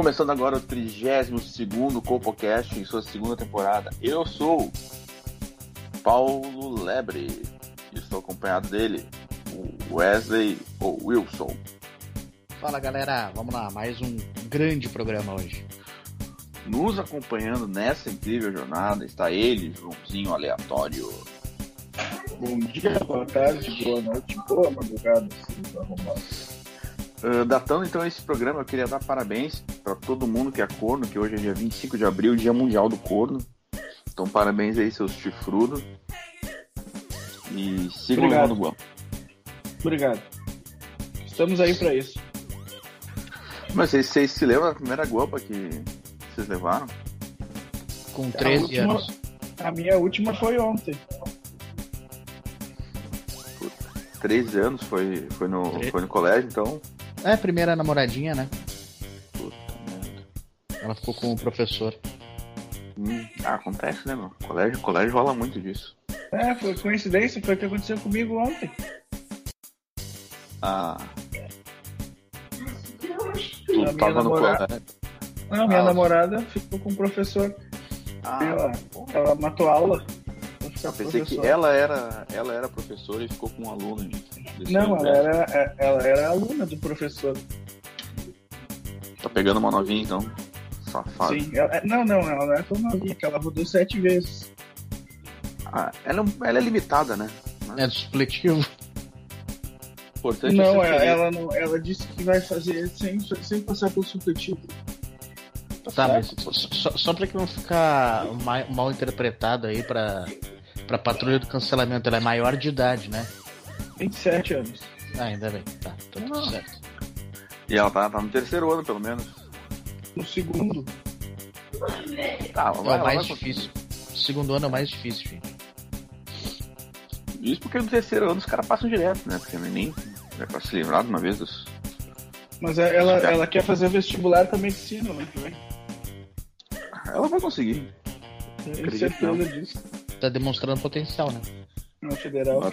Começando agora o 32º CopoCast em sua segunda temporada. Eu sou Paulo Lebre e estou acompanhado dele, o Wesley ou Wilson. Fala galera, vamos lá, mais um grande programa hoje. Nos acompanhando nessa incrível jornada está ele, Joãozinho Aleatório. Bom dia, boa tarde, boa noite, boa madrugada. Uh, datando então esse programa, eu queria dar parabéns para todo mundo que é corno, que hoje é dia 25 de abril, Dia Mundial do Corno. Então, parabéns aí, seus chifrudos. E sigam Obrigado. levando guampa. Obrigado. Estamos aí para isso. Mas vocês, vocês se lembram da primeira guampa que vocês levaram? Com 13 última- anos. A minha última foi ontem. 13 anos, foi, foi, no, Tre- foi no colégio, então. É, primeira namoradinha, né? Ela ficou com o professor. Hum, ah, acontece, né, meu? Colégio, colégio rola muito disso. É, foi coincidência, foi o que aconteceu comigo ontem. Ah. A Tu minha tava no namorada- colégio. Não, minha Ah. namorada ficou com o professor. Ah, ela, ela matou aula. Eu pensei que professor. ela era, ela era professora e ficou com um aluno. gente. Desse Não, ela era, é, ela era aluna do professor. Tá pegando uma novinha, então. Safado. Sim. ela- é, não, não, ela não é tão que ela rodou sete vezes. Ah, ela, é ela é limitada, né? É do supletivo. Importante Não, é ela, não, ela disse que vai fazer sem, sem passar pelo supletivo. Tá, mas certo. só, só pra que não ficar ma- mal interpretado aí pra, pra patrulha do cancelamento, ela é maior de idade, né? 27 anos. Ah, ainda bem. Tá, tá tudo Não. certo. E ela tá, tá no terceiro ano, pelo menos. No segundo. Tá, É vai, o mais vai difícil. Segundo ano é o mais difícil, filho. Isso porque no terceiro ano os caras passam direto, né? Porque nem é pra se livrar de uma vez dos. Mas é- ela, ela quer fazer vestibular pra medicina, né? que vem. Ela vai conseguir. Tenho certeza disso. Tá demonstrando potencial, né? Na federal. Ela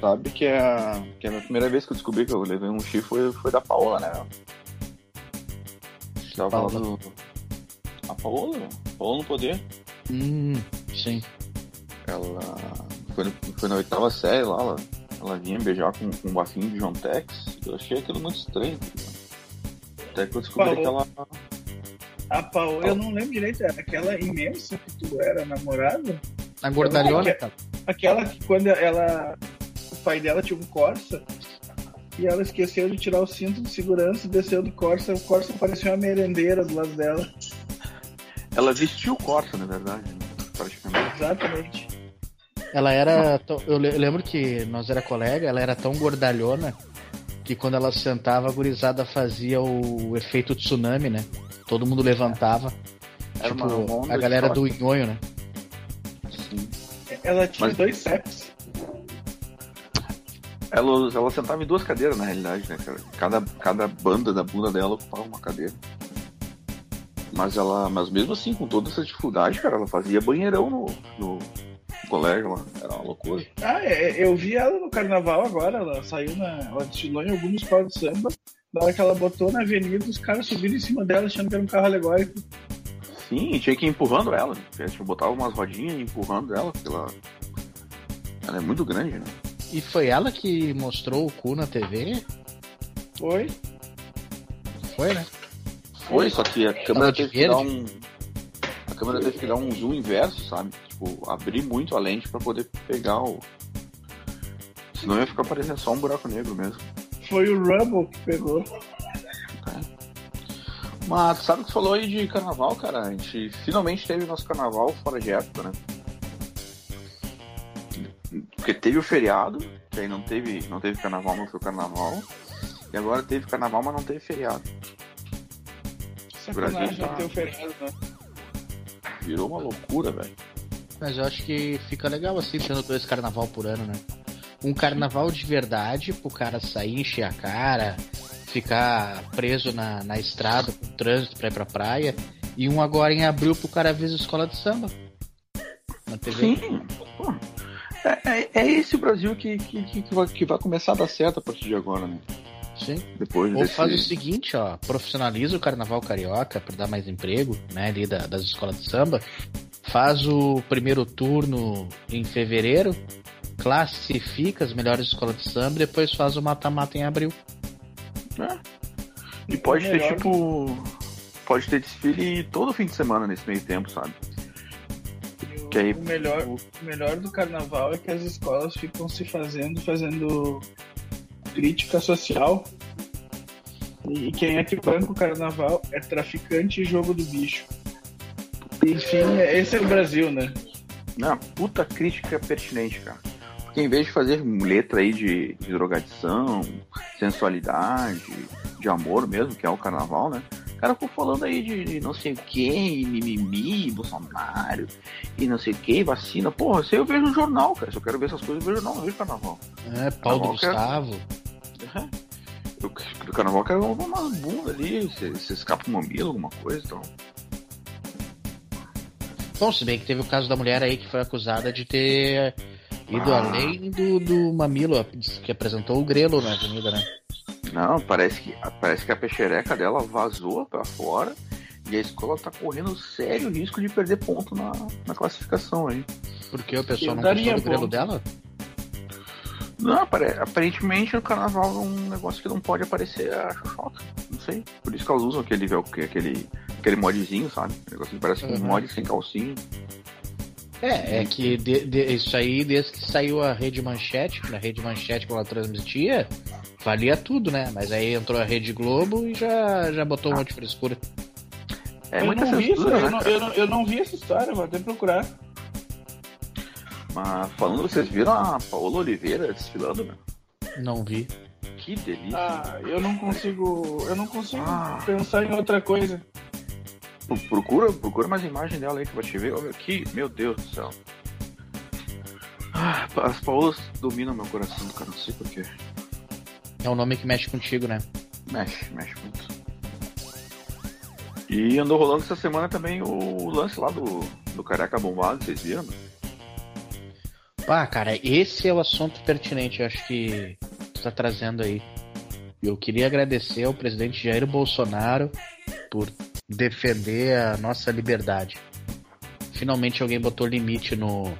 sabe que é, a, que é a primeira vez que eu descobri que eu levei um chifre foi, foi da Paola, né? Tava Paola? falando. A Paola? Paola no poder. Hum, sim. Ela foi, no- foi na oitava série lá, ela, ela vinha beijar com, com um bafinho de John Tex. Eu achei aquilo muito estranho. tá ligado? Até que eu descobri Paola. que ela. A Paola, eu não lembro direito, era aquela imensa que tu era namorada? A gordalhona, cara. Aquela que quando ela. O pai dela tinha um Corsa e ela esqueceu de tirar o cinto de segurança e desceu do Corsa. O Corsa parecia uma merendeira do lado dela. Ela vestiu o Corsa, na verdade, né? praticamente. Exatamente. Ela era. tão- Eu le- eu lembro que nós era colega, ela era tão gordalhona que quando ela sentava, a gurizada fazia o efeito tsunami, né? Todo mundo levantava. Era tipo, a galera do choque. nhonho, né? Sim. Ela tinha Mas- dois sepsis. Ela, ela sentava em duas cadeiras, na realidade, né, cara? Cada, cada banda da bunda dela ocupava uma cadeira. Mas ela. Mas mesmo assim, com toda essa dificuldade, cara, ela fazia banheirão no, no colégio lá. Era uma loucura. Ah, é, eu vi ela no carnaval agora. Ela saiu na. Ela desfilou em alguma escola de samba. Na hora que ela botou na avenida, os caras subiram em cima dela achando que era um carro alegórico. Sim, tinha que ir empurrando ela. né? Tipo, botava umas rodinhas empurrando ela, porque ela. Ela é muito grande, né? E foi ela que mostrou o cu na TV? Foi. Foi, né? Foi, só que a câmera teve que dar um. A câmera teve que dar um zoom inverso, sabe? Tipo, abrir muito a lente pra poder pegar o. Senão ia ficar parecendo só um buraco negro mesmo. Foi o Rumble que pegou. Mas tu sabe que tu falou aí de carnaval, cara? A gente finalmente teve nosso carnaval fora de época, né? Porque teve o feriado, que aí não teve, não teve carnaval, não foi o carnaval. E agora teve carnaval, mas não teve feriado. Sacanagem Brasil tá- não ter o feriado, né? Virou uma loucura, velho. Mas eu acho que fica legal assim, tendo dois carnaval por ano, né? Um carnaval de verdade, pro cara sair, encher a cara, ficar preso na, na estrada, com trânsito pra ir pra praia. E um agora em abril pro cara ver a escola de samba. Na TV. Sim. Pô, É, é, é esse o Brasil que, que, que, vai, que vai começar a dar certo a partir de agora, né? Sim. Depois Ou desse... faz o seguinte, ó, profissionaliza o carnaval carioca para dar mais emprego, né, ali da- das escolas de samba. Faz o primeiro turno em fevereiro, classifica as melhores escolas de samba e depois faz o mata-mata em abril. E pode ter, Melhor. tipo. Pode ter desfile todo fim de semana nesse meio tempo, sabe? O, Que aí- o melhor, o melhor do carnaval é que as escolas ficam se fazendo, fazendo crítica social. E quem é que banca o carnaval é traficante e jogo do bicho. Enfim, esse é o Brasil, né? Não, puta crítica pertinente, cara. Porque em vez de fazer letra aí de, de drogadição, sensualidade, de amor mesmo, que é o carnaval, né? O cara ficou falando aí de, de não sei o que, mimimi, Bolsonaro, e não sei o que, vacina. Porra, isso aí eu vejo no jornal, cara. Se eu quero ver essas coisas, eu vejo não, vejo carnaval. É, Paulo Carnaval, cara. Gustavo. Eu, do carnaval eu quero uma, uma bunda ali, se, se escapa um mamilo, alguma coisa, então. Bom, se bem que teve o caso da mulher aí que foi acusada de ter ido Ah. além do, do mamilo, que apresentou o grelo na avenida, né? Não, parece que, parece que a peixereca dela vazou pra fora e a escola tá correndo sério risco de perder ponto na, na classificação aí. Porque o pessoal não daria gostou do grelo dela? Não, apare- aparentemente o carnaval é um negócio que não pode aparecer a xoxota. Não sei. Por isso que elas usam aquele, aquele, aquele modzinho, sabe? Um negócio que parece um Uhum. mod sem calcinha. É, é que de- de- isso aí, desde que saiu a Rede Manchete, na Rede Manchete quando ela transmitia, valia tudo, né? Mas aí entrou a Rede Globo e já, já botou um monte de frescura. É eu muita não vi isso, censura, eu, né? não, eu, não, eu não vi essa história, vou até procurar. Mas falando, vocês viram a Paola Oliveira desfilando, né? Não vi. Que delícia. Ah, eu não consigo. Eu não consigo Ah. pensar em outra coisa. Pro- Procura, procura mais imagem dela aí que eu vou te ver. Olha aqui, meu Deus do céu. Ah, as Paolas dominam meu coração, cara. Não sei porquê. É um nome que mexe contigo, né? Mexe, mexe muito. E andou rolando essa semana também o lance lá do, do Careca Bombado, vocês viram? Pá, cara, esse é o assunto pertinente, eu acho que tu tá trazendo aí. Eu queria agradecer ao presidente Jair Bolsonaro por defender a nossa liberdade. Finalmente alguém botou limite no.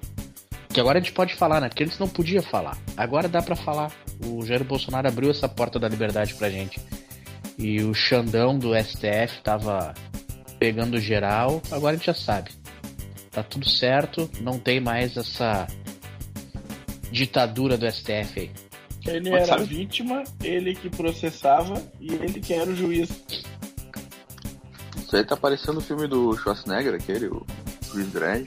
Que agora a gente pode falar, né? Porque antes não podia falar. Agora dá pra falar. O Jair Bolsonaro abriu essa porta da liberdade pra gente. E o Xandão do STF tava pegando geral. Agora a gente já sabe. Tá tudo certo, não tem mais essa ditadura do STF aí. Ele Mas era sabe- vítima, ele que processava e ele que era o juiz. Isso aí tá parecendo o filme do Schwarzenegger, aquele, o Chris Dredd.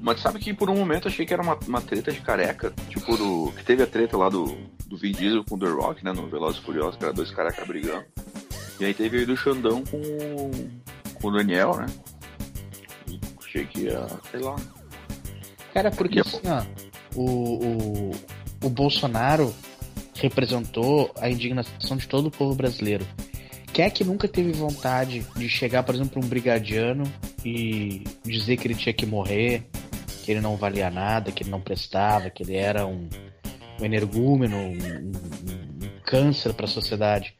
Mas sabe que por um momento achei que era uma, uma treta de careca, tipo do. Que teve a treta lá do, do Vin Diesel com o The Rock, né? No Velozes e Furiosos, que era dois carecas brigando. E aí teve aí do Xandão com, o- com o Daniel, né? E achei que ia, sei lá. Cara, porque E assim, ó, o, o, o Bolsonaro representou a indignação de todo o povo brasileiro. Quem é que nunca teve vontade de chegar, por exemplo, um brigadiano e dizer que ele tinha que morrer, que ele não valia nada, que ele não prestava, que ele era um, um energúmeno, um, um- um câncer pra sociedade?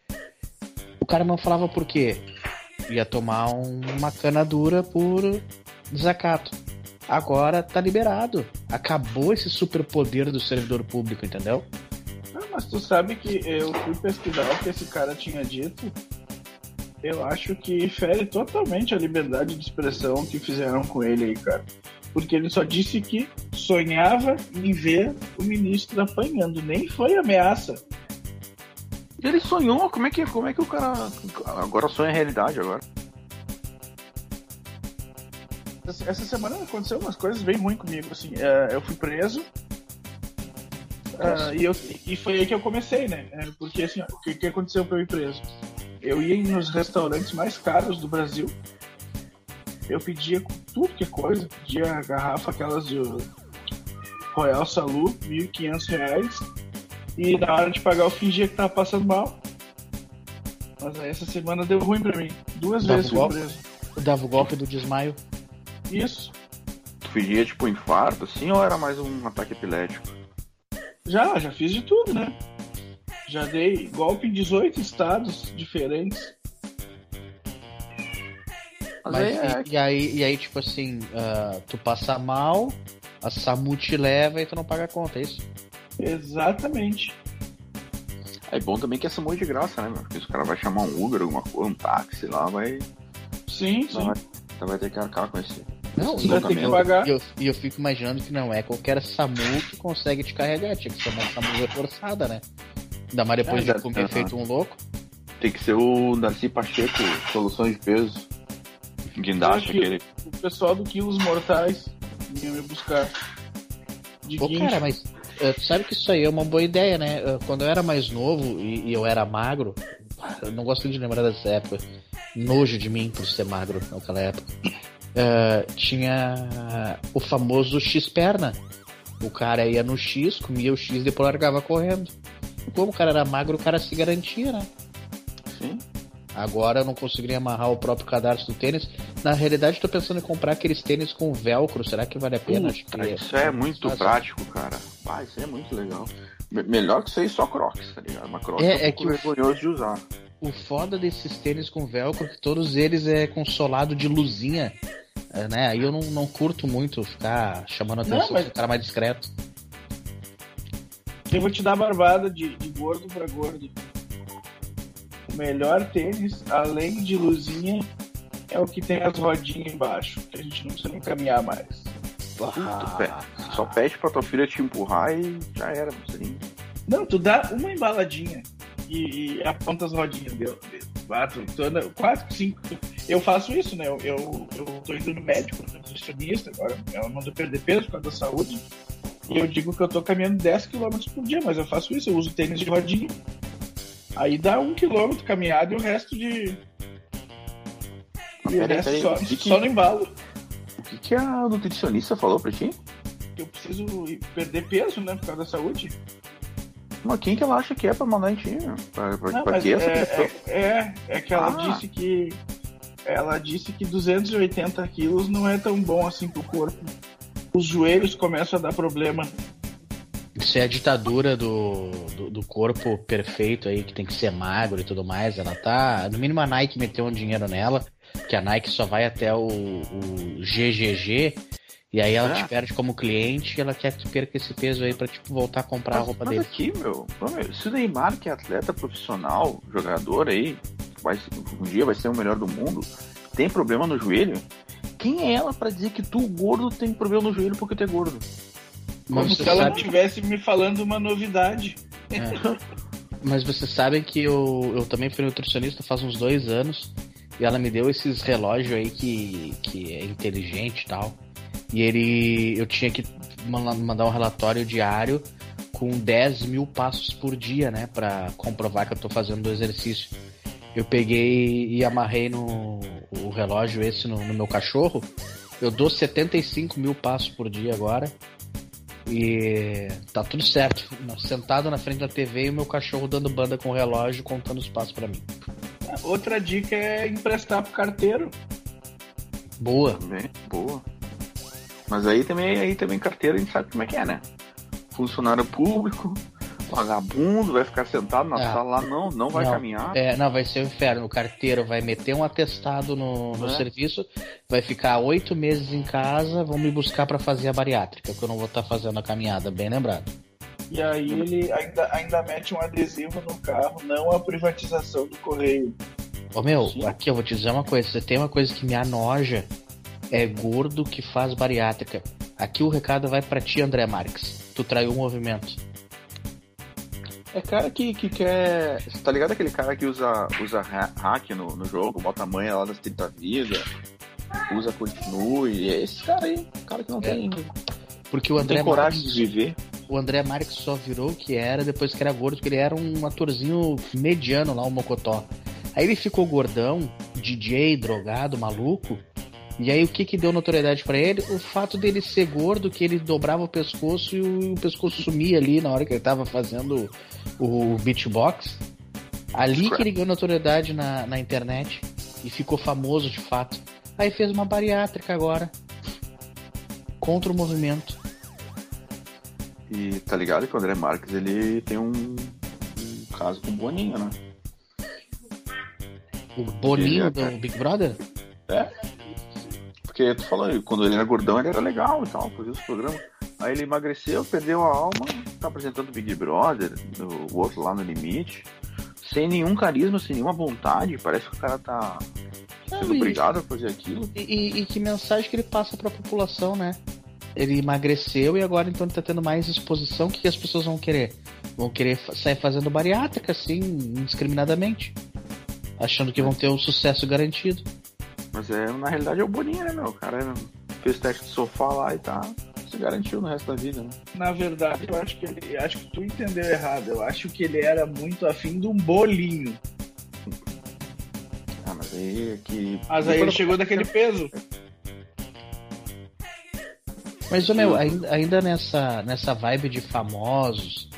O cara não falava por quê? Ia tomar um- uma cana dura por desacato. Agora tá liberado. Acabou esse superpoder do servidor público, entendeu? Ah, mas tu sabe que eu fui pesquisar o que esse cara tinha dito. Eu acho que fere totalmente a liberdade de expressão que fizeram com ele aí, cara. Porque ele só disse que sonhava em ver o ministro apanhando. Nem foi ameaça. Ele sonhou, como é que, como é que o cara. Agora sonha a realidade agora. Essa semana aconteceu umas coisas bem ruins comigo. Assim, é, eu fui preso. Ah, e, eu, e foi aí que eu comecei, né? É, Porque assim, o que, que aconteceu pra eu ir preso? Eu ia nos restaurantes mais caros do Brasil. Eu pedia com tudo que é coisa, pedia a garrafa aquelas de Royal Salu, 1.500 reais. E na hora de pagar eu fingia que tava passando mal. Mas aí essa semana deu ruim pra mim. Duas Dava vezes fui golpe? preso. Dava o golpe do desmaio. Isso. Tu fingia tipo infarto, assim, ou era mais um ataque epilético? Já, já fiz de tudo, né? Já dei golpe em 18 estados diferentes. Mas, Mas aí é, e, e aí, e aí, tipo assim, ah, tu passa mal, a SAMU te leva e tu não paga a conta, é isso? Exatamente. é bom também que essa morre de graça, né, meu? Porque se o cara vai chamar um Uber, alguma coisa, um táxi lá, vai, Sim, sim. vai, então vai ter que arcar com esse. Não, esse Você vai ter que deslocamento. pagar. E eu, e eu fico imaginando que não é qualquer SAMU que consegue te carregar, tinha que ser uma SAMU reforçada, né? Ainda mais depois É, de comer feito um louco. Tem que ser o Darcy Pacheco, soluções de peso. Guindaste, aquele. O pessoal do Quilos Mortais vinha me buscar. De Pô, guincho. cara, mas eh, tu sabe que isso aí é uma boa ideia, né? Eh, Quando eu era mais novo e, e eu era magro, eu não gosto de lembrar dessa época. Nojo de mim por ser magro naquela época. Eh, tinha o famoso X-perna. O cara ia no X, comia o X e depois largava correndo. Como o cara era magro, o cara se garantia, né? Sim. Agora eu não conseguiria amarrar o próprio cadarço do tênis. Na realidade, estou pensando em comprar aqueles tênis com velcro. Será que vale a pena? Puta, isso é muito fácil. prático, cara. Ah, isso é muito legal. Me- melhor que isso aí só Crocs, tá ligado? Mas Crocs É, é, um é que o- vergonhoso de usar. O foda desses tênis com velcro é que todos eles é com solado de luzinha. é, né? Aí eu não, não curto muito ficar chamando a Não, atenção mas- do cara mais discreto. Eu vou te dar barbada de, de gordo pra gordo. O melhor tênis, além de luzinha, é o que tem as rodinhas embaixo. Que a gente não precisa nem caminhar mais. Tu pe- Só pede pra tua filha te empurrar e já era, não sei. Não, tu dá uma embaladinha e, e aponta as rodinhas dele. Quatro, tu anda, quatro, cinco. Eu faço isso, né? Eu, eu, eu tô indo no médico, no nutricionista agora. Ela manda perder peso por causa da saúde. E eu digo que eu tô caminhando 10 km por dia, mas eu faço isso, eu uso tênis de rodinha. Aí dá um quilômetro caminhada e o resto de. Peraí, peraí, só, que que- no embalo. O que, que a nutricionista falou pra ti? Eu preciso perder peso, né? Por causa da saúde. Mas quem que ela acha que é pra mandar em ti? Pra, pra, Não, pra mas que essa é, questão? é, é, é que ela Ah. disse que ela disse que 280 quilos não é tão bom assim pro corpo. Os joelhos começam a dar problema. Isso é a ditadura do, do, do corpo perfeito aí, que tem que ser magro e tudo mais. Ela tá. No mínimo a Nike meteu um dinheiro nela, que a Nike só vai até o, o GGG. E aí ela É. te perde como cliente e ela quer que tu perca esse peso aí pra tipo, voltar a comprar a Mas, roupa mas dele. aqui, meu, se o Neymar, que é atleta profissional, jogador aí, vai, um dia vai ser o melhor do mundo, tem problema no joelho, quem é ela pra dizer que tu, gordo, tem problema no joelho porque tu é gordo? Como Mas se ela sabe- estivesse me falando uma novidade. Mas vocês sabem que eu, eu também fui nutricionista faz uns dois anos e ela me deu esses relógios aí que, que é inteligente e tal. E ele. Eu tinha que man- mandar um relatório diário com 10 mil passos por dia, né? Pra comprovar que eu tô fazendo o exercício. Eu peguei e amarrei no o relógio esse no, no meu cachorro. Eu dou 75 mil passos por dia agora. E tá tudo certo. Sentado na frente da TV e o meu cachorro dando banda com o relógio contando os passos pra mim. Outra dica é emprestar pro carteiro. Boa. Boa. Mas aí também, aí também carteira a gente sabe como é que é, né? Funcionário público, vagabundo, vai ficar sentado na Ah. sala lá, não, não vai Não, caminhar. É, não, vai ser o inferno. O carteiro vai meter um atestado no, no É. serviço, vai ficar oito meses em casa, vão me buscar pra fazer a bariátrica, que eu não vou estar fazendo a caminhada, bem lembrado. E aí ele ainda, ainda mete um adesivo no carro, não a privatização do correio. Ô meu, Sim. aqui eu vou te dizer uma coisa, se tem uma coisa que me anoja, é gordo que faz bariátrica. Aqui o recado vai pra ti, André Marques. Tu traiu o movimento. É cara que, que quer. Você tá ligado aquele cara que usa, usa ha- hack no, no jogo, bota a manha lá das 30 vidas, usa continue. É esse cara aí, cara que não É. tem, Porque o não André tem coragem Marques, de viver. O André Marques só virou o que era depois que era gordo, porque ele era um atorzinho mediano lá, o Mocotó. Aí ele ficou gordão, DJ, drogado, maluco. E aí o que que deu notoriedade para ele? O fato dele ser gordo, que ele dobrava o pescoço e o, pescoço sumia ali na hora que ele tava fazendo o, o beatbox. Ali que ele ganhou notoriedade na, na internet e ficou famoso de fato. Aí fez uma bariátrica agora. Contra o movimento. E tá ligado que o André Marques ele tem um, um caso com o Boninho, né? O Boninho Ele do é- Big Brother? É. Porque tu falou, quando ele era gordão ele era legal e tal, fazia os programas. Aí ele emagreceu, perdeu a alma, tá apresentando o Big Brother, o outro lá no limite, sem nenhum carisma, sem nenhuma vontade. Parece que o cara tá sendo obrigado a fazer aquilo. E, e- e que mensagem que ele passa pra população, né? Ele emagreceu e agora então ele tá tendo mais exposição. O que, que as pessoas vão querer? Vão querer sair fazendo bariátrica, assim, indiscriminadamente. Achando que vão ter um sucesso garantido. Mas é, na realidade é o Boninho, né, meu? O cara fez teste de sofá lá e tá. Se garantiu no resto da vida, né? Na verdade, eu acho que ele. Acho que tu entendeu errado. Eu acho que ele era muito afim de um bolinho. Ah, mas aí é que. Mas aí ele chegou daquele peso. Mas, meu, ainda, ainda nessa, nessa vibe de famosos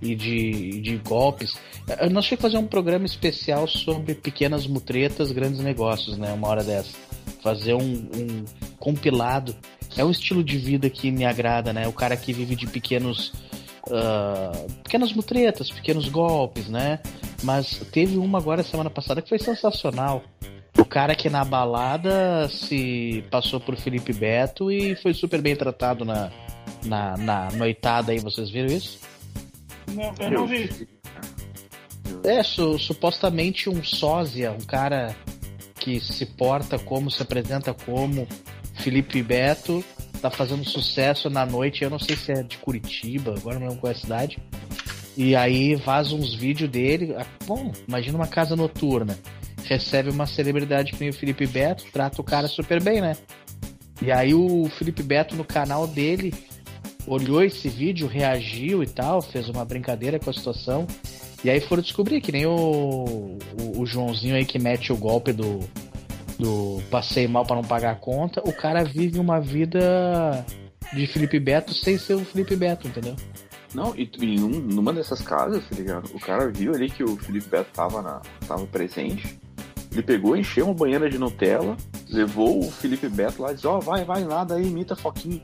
e de, de golpes, eh, nós tínhamos que fazer um programa especial sobre pequenas mutretas, grandes negócios, né? Uma hora dessa. Fazer um, um compilado. É um estilo de vida que me agrada, né? O cara que vive de pequenos. ah, pequenas mutretas, pequenos golpes, né? Mas teve uma agora semana passada que foi sensacional. O cara que na balada se passou por Felipe Beto e foi super bem tratado na, na, na noitada aí, vocês viram isso? Não, eu não vi. É, su- supostamente um sósia, um cara que se porta como, se apresenta como Felipe Beto, tá fazendo sucesso na noite, eu não sei se é de Curitiba, agora não lembro qual é a cidade. E aí vaza uns vídeos dele. ah, Bom, imagina uma casa noturna. Recebe uma celebridade que nem o Felipe Beto, trata o cara super bem, né? E aí o Felipe Beto no canal dele olhou esse vídeo, reagiu e tal, fez uma brincadeira com a situação. E aí foram descobrir que nem o, o, o Joãozinho aí que mete o golpe do, do passei mal para não pagar a conta, o cara vive uma vida de Felipe Beto sem ser o Felipe Beto, entendeu? Não, e, e num- numa dessas casas, tá ligado? O cara viu ali que o Felipe Beto tava, na, tava presente. Ele pegou, encheu uma banheira de Nutella, levou o Felipe Beto lá e disse, ó, vai, vai, nada aí, imita Foquinho.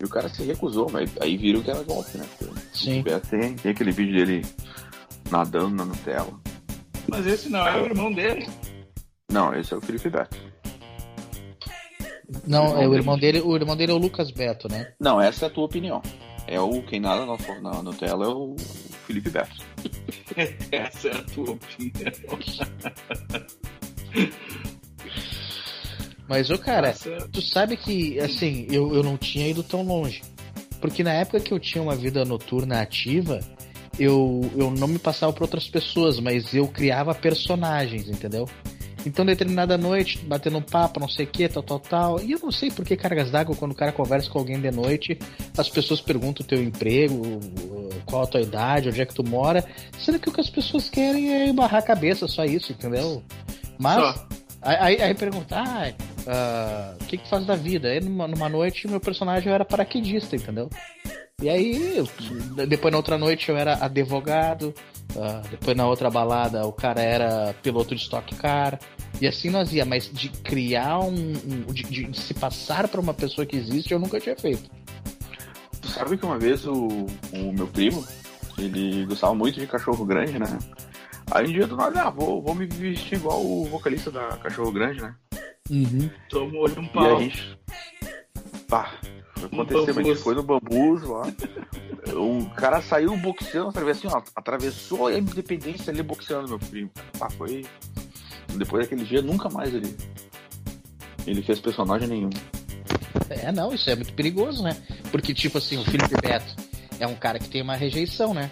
E o cara se recusou, mas aí viram que era golpe, né? O Sim. Felipe Beto tem, tem aquele vídeo dele nadando na Nutella. Mas esse não é o irmão dele. Não, esse é o Felipe Beto. Não, é o irmão dele, o irmão dele é o Lucas Beto, né? Não, essa é a tua opinião. É o quem nada na, na Nutella é o Felipe Beto. Essa é a tua opinião. Mas, ô cara, certo. tu sabe que, assim, eu, eu não tinha ido tão longe. Porque na época que eu tinha uma vida noturna ativa, eu, eu não me passava por outras pessoas, mas eu criava personagens, entendeu? Então, determinada noite, batendo um papo, não sei o que, tal, tal, tal. E eu não sei por que cargas d'água, quando o cara conversa com alguém de noite, as pessoas perguntam o teu emprego, qual a tua idade, onde é que tu mora. Sendo que o que as pessoas querem é barrar a cabeça, só isso, entendeu? Mas. Só. Aí, aí, pergunta, ah, ah, o que que faz da vida? Aí numa, numa noite meu personagem era paraquedista, entendeu? E aí, eu- depois na outra noite eu era advogado, ah, depois na outra balada o cara era piloto de stock car, e assim nós ia, mas de criar um. um- de, de se passar pra uma pessoa que existe eu nunca tinha feito. Tu sabe que uma vez o, o meu primo, ele gostava muito de cachorro grande, né? Aí um dia do nada, ah, vou, vou me vestir igual o vocalista da Cachorro Grande, né? Tomou-lhe um E pau. a gente. Pá, aconteceu, mas a gente foi no bambus lá. O cara saiu boxeando, atravessou, assim, ó, atravessou a independência ali boxeando meu primo. Pá, foi. Depois daquele dia, nunca mais ele. Ele fez personagem nenhum. É, não, isso é muito perigoso, né? Porque, tipo assim, o Felipe Beto é um cara que tem uma rejeição, né?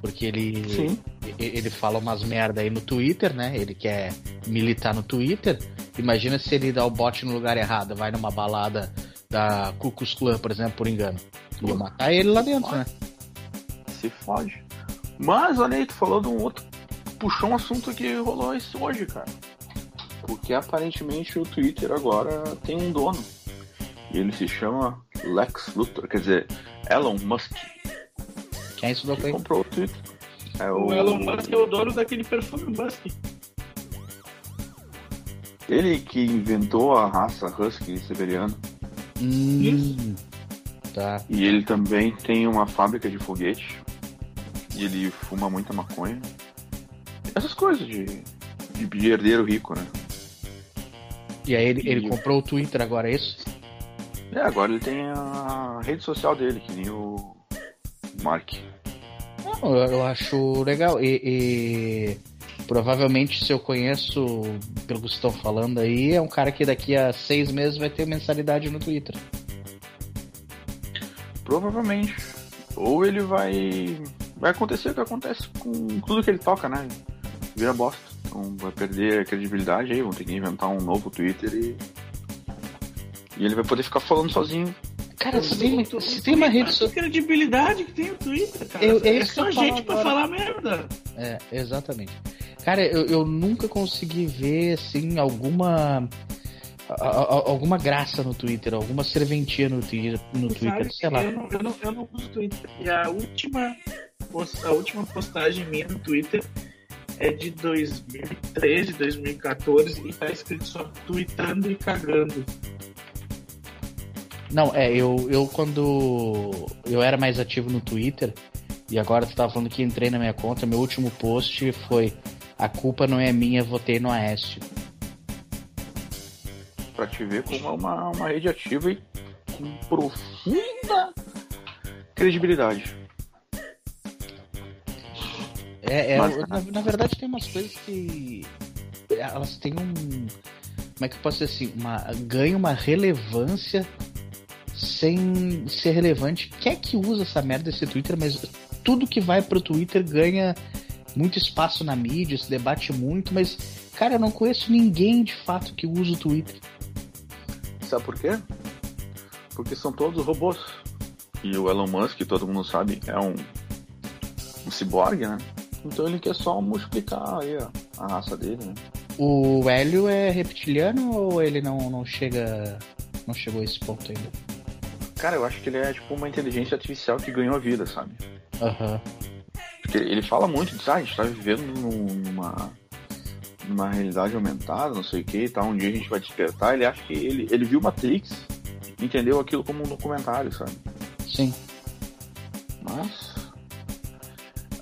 Porque ele. Sim. Ele fala umas merda aí no Twitter, né? Ele quer militar no Twitter. Imagina se ele dá o bote no lugar errado, vai numa balada da Ku Klux Klan, por exemplo, por engano. Ia matar ele lá dentro, né? Se fode. Mas, olha aí, tu falou de um outro. Puxou um assunto que rolou isso hoje, cara. Porque aparentemente o Twitter agora tem um dono. Ele se chama Lex Luthor, quer dizer, Elon Musk. Quem é isso do Que comprou o Twitter. É O Elon Musk é o dono daquele perfume Musk. Ele que inventou a raça Husky siberiano. Hum, tá. E ele também tem uma fábrica de foguete. E ele fuma muita maconha. Essas coisas de, de herdeiro rico, né? E aí ele, ele comprou o Twitter agora, é isso? É, agora ele tem a rede social dele, que nem o Mark. Não, eu, acho legal. E, e provavelmente, se eu conheço, pelo que estão falando aí, é um cara que daqui a seis meses vai ter mensalidade no Twitter. Provavelmente. Ou ele vai. Vai acontecer o que acontece com tudo que ele toca, né? Vira bosta. Então vai perder a credibilidade aí, vão ter que inventar um novo Twitter e. E ele vai poder ficar falando sozinho. Cara, se tem, se tem uma rede social. Credibilidade que tem o Twitter, cara. Eu- é só gente pra falar merda. É, exatamente. Cara, eu, eu nunca consegui ver, assim, alguma. a- a- alguma graça no Twitter, alguma serventia no, Twitter- no Twitter, sei lá. Eu não, eu, não, eu não uso Twitter. E a última, a última postagem minha no Twitter é de 2013, 2014 e tá escrito só tweetando e cagando. Não, é, eu, eu quando eu era mais ativo no Twitter, e agora tu tava falando que entrei na minha conta, meu último post foi A culpa não é minha, votei no Aécio. Pra te ver como é uma, uma rede ativa e com profunda credibilidade. É, é, Mas- na, na verdade tem umas coisas que elas têm um. Como é que eu posso dizer assim? Uma, ganha uma relevância sem ser relevante. Quem é que usa essa merda desse Twitter, mas tudo que vai pro Twitter ganha muito espaço na mídia, se debate muito, mas, cara, eu não conheço ninguém de fato que usa o Twitter. Sabe por quê? Porque são todos robôs. E o Elon Musk, todo mundo sabe, é um, um ciborgue, né? Então ele quer só multiplicar aí a, raça dele, né? O Hélio é reptiliano ou ele não, não chega. não chegou a esse ponto ainda? Cara, eu acho que ele é tipo uma inteligência artificial que ganhou a vida, sabe? Aham. Porque ele fala muito disso, ah, a gente tá vivendo num- numa, numa realidade aumentada, não sei o que e tal, um dia a gente vai despertar, ele acha que ele, ele viu Matrix, entendeu aquilo como um documentário, sabe? Sim. Mas.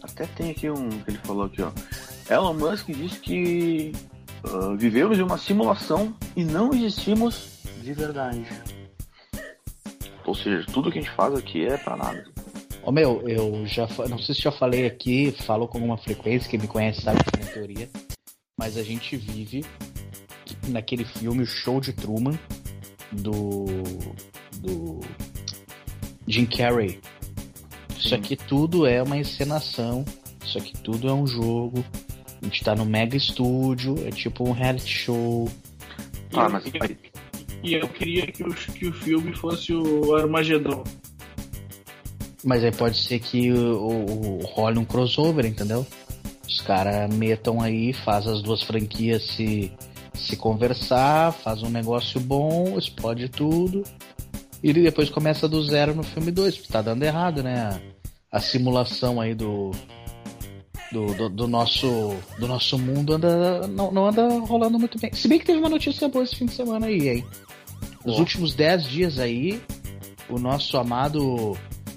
Até tem aqui um que ele falou aqui, ó. Elon Musk disse que ah, vivemos em uma simulação e não existimos de verdade. Ou seja, tudo que a gente faz aqui é pra nada. Ô meu, eu já não sei se já falei aqui, falo com alguma frequência, quem me conhece sabe que é teoria, mas a gente vive naquele filme O Show de Truman do do Jim Carrey. Isso Sim. aqui tudo é uma encenação, isso aqui tudo é um jogo. A gente tá no mega estúdio, é tipo um reality show. Ah, mas- e, eu queria que o, que o filme fosse o Armagedon. Mas aí pode ser que o, o, o role um crossover, entendeu? Os caras metam aí, faz as duas franquias se, se conversar, faz um negócio bom, explode tudo. E depois começa do zero no filme 2, porque tá dando errado, né? A, a simulação aí do, do, do, do nosso, do nosso mundo anda, não, não anda rolando muito bem. Se bem que teve uma notícia boa esse fim de semana aí, hein? Nos últimos 10 dias aí, o nosso amado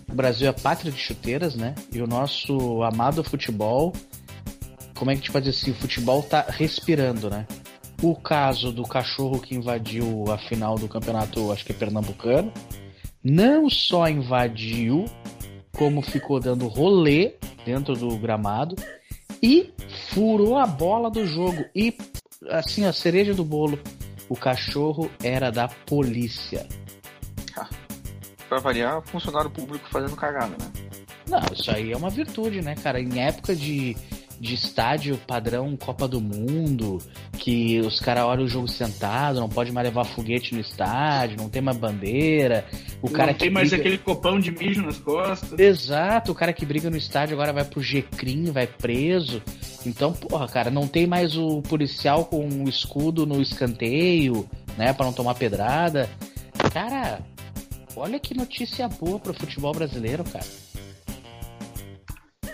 o Brasil é pátria de chuteiras, né? E o nosso amado futebol, como é que a gente pode dizer assim? O futebol tá respirando, né? O caso do cachorro que invadiu a final do campeonato, acho que é pernambucano, não só invadiu, como ficou dando rolê dentro do gramado e furou a bola do jogo. E, assim, a cereja do bolo, o cachorro era da polícia. Pra variar, funcionário público fazendo cagada, né? Não, isso aí é uma virtude, né, cara? Em época de, de estádio padrão Copa do Mundo, que os caras olham o jogo sentado, não pode mais levar foguete no estádio, não tem mais bandeira. O cara não tem que mais briga- aquele copão de mijo nas costas. Exato, o cara que briga no estádio agora vai pro G-Crim, vai preso. Então, porra, cara, não tem mais o policial com o escudo no escanteio, né, Pra não tomar pedrada. Cara, olha que notícia boa pro futebol brasileiro, cara.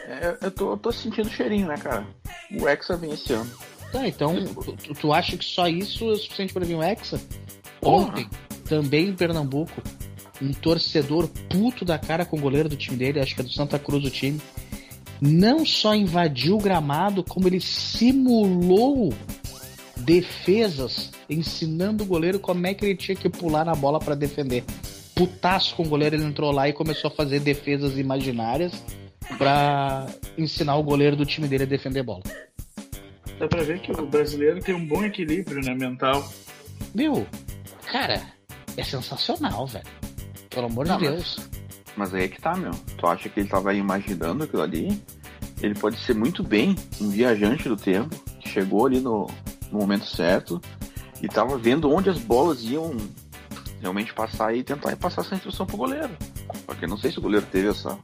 É, eu tô, eu tô sentindo cheirinho, né, cara? O Hexa vem esse ano. Tá, então, tu, tu acha que só isso é suficiente pra vir um Hexa? Porra. Ontem, também em Pernambuco, um torcedor puto da cara com o goleiro do time dele, acho que é do Santa Cruz o time, não só invadiu o gramado, como ele simulou defesas, ensinando o goleiro como é que ele tinha que pular na bola pra defender. Putaço com o goleiro, ele entrou lá e começou a fazer defesas imaginárias pra ensinar o goleiro do time dele a defender bola. Dá pra ver que o brasileiro tem um bom equilíbrio, né, mental. Meu, cara, é sensacional, velho. Pelo amor Não, de Deus. Mas aí é que tá, meu. Tu acha que ele tava imaginando aquilo ali? Ele pode ser muito bem um viajante do tempo, que chegou ali no, no momento certo e tava vendo onde as bolas iam realmente passar e tentar passar essa instrução pro goleiro. Porque não sei se o goleiro teve essa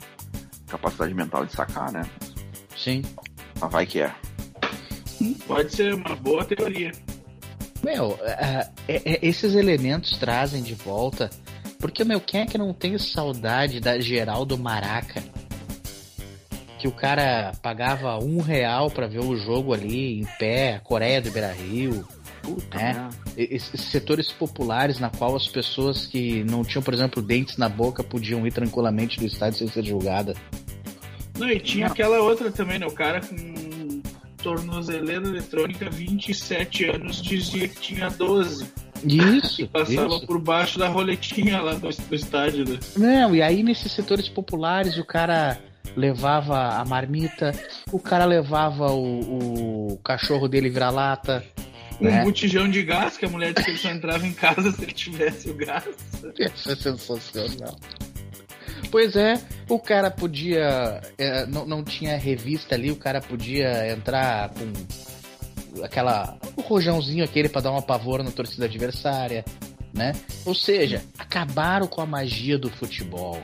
capacidade mental de sacar, né? Sim. Mas vai que é. Pode ser uma boa teoria. Meu, é, esses elementos trazem de volta. Porque, meu, quem é que não tem saudade da geral do Maraca? Que o cara pagava um real pra ver o jogo ali em pé, a Coreia do Beira Rio. Puta É. merda. Esses setores populares na qual as pessoas que não tinham, por exemplo, dentes na boca podiam ir tranquilamente do estádio sem ser julgada. Não, e tinha Não. aquela outra também, né? O cara com tornozeleira eletrônica, 27 anos, dizia que tinha 12. Isso, Passava isso. por baixo da roletinha lá do, do estádio. Né? Não, e aí nesses setores populares o cara levava a marmita, o cara levava o, o cachorro dele vira-lata. Um né? botijão de gás, que a mulher disse que ele só entrava em casa se ele tivesse o gás. Isso é sensacional. Pois é, o cara podia. é, não, não tinha revista ali, o cara podia entrar com aquela. O rojãozinho aquele pra dar uma pavor na torcida adversária, né? Ou seja, acabaram com a magia do futebol.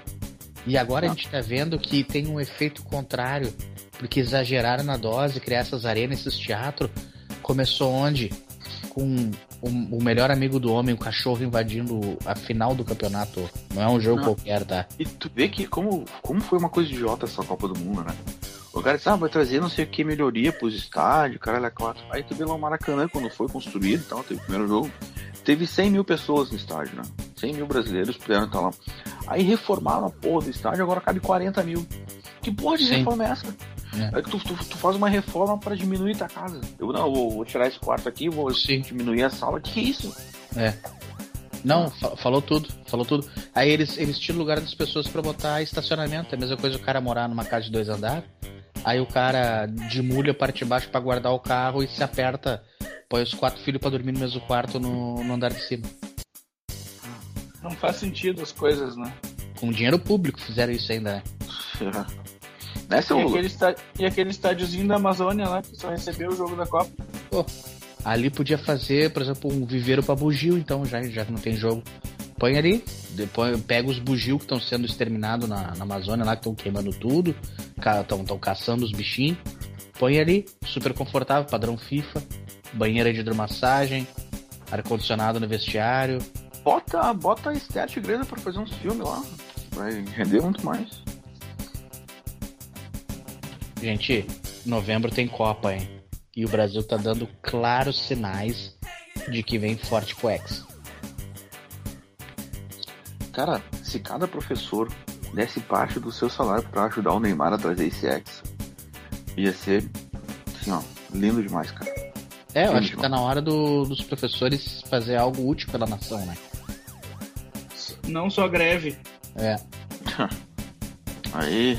E agora a gente tá vendo que tem um efeito contrário, porque exageraram na dose, criar essas arenas, esses teatros. Começou onde? Com o, o melhor amigo do homem, o cachorro invadindo a final do campeonato. Não é um jogo Não. qualquer, tá? E tu vê que como, como foi uma coisa idiota essa Copa do Mundo, né? O cara disse, ah, vai trazer não sei o que melhoria pros estádios, caralho, é quatro. Aí tu vê lá o Maracanã, quando foi construído e tal, teve o primeiro jogo, teve 100 mil pessoas no estádio, né? 100 mil brasileiros puderam estar lá. Aí reformaram a porra do estádio, agora cabe 40 mil. Que porra de Sim. reforma é essa? É. Aí tu, tu, tu faz uma reforma para diminuir tua casa. Eu não, vou, vou tirar esse quarto aqui, vou Sim. diminuir a sala. Que isso? Não, fa- falou tudo, falou tudo. Aí eles, eles tiram o lugar das pessoas pra botar estacionamento. É a mesma coisa o cara morar numa casa de dois andares. Aí o cara demulha a parte de baixo pra guardar o carro e se aperta. Põe os quatro filhos pra dormir no mesmo quarto no, no andar de cima. Não faz sentido as coisas, né? Com dinheiro público fizeram isso ainda, né? Nessa E eu... aquele, está- e aquele estádiozinho da Amazônia lá, que só recebeu o jogo da Copa. Ali podia fazer, por exemplo, um viveiro pra bugio, então, já, já que não tem jogo. Põe ali, depois pega os bugio que estão sendo exterminados na, na Amazônia lá, que estão queimando tudo, estão caçando os bichinhos. Põe ali, super confortável, padrão FIFA, banheira de hidromassagem, ar-condicionado no vestiário. Bota, bota a Estética Grande pra fazer uns filmes lá. Vai render muito mais. Gente, novembro tem Copa, hein? E o Brasil tá dando claros sinais de que vem forte pro Hexa. Cara, se cada professor desse parte do seu salário pra ajudar o Neymar a trazer esse ex, ia ser, assim, ó, lindo demais, cara. É, eu acho que tá na hora do- dos professores fazer algo útil pela nação, né? Não só greve. É. Aí.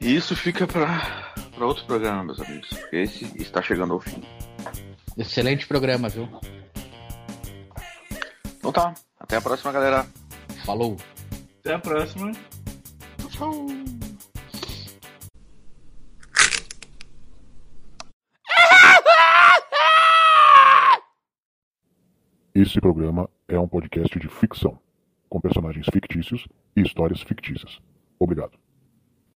Isso fica pra, pra outro programa, meus amigos. Porque esse está chegando ao fim. Excelente programa, viu? Então tá, até a próxima, galera. Falou. Até a próxima. Tchau. Esse programa é um podcast de ficção, com personagens fictícios e histórias fictícias. Obrigado.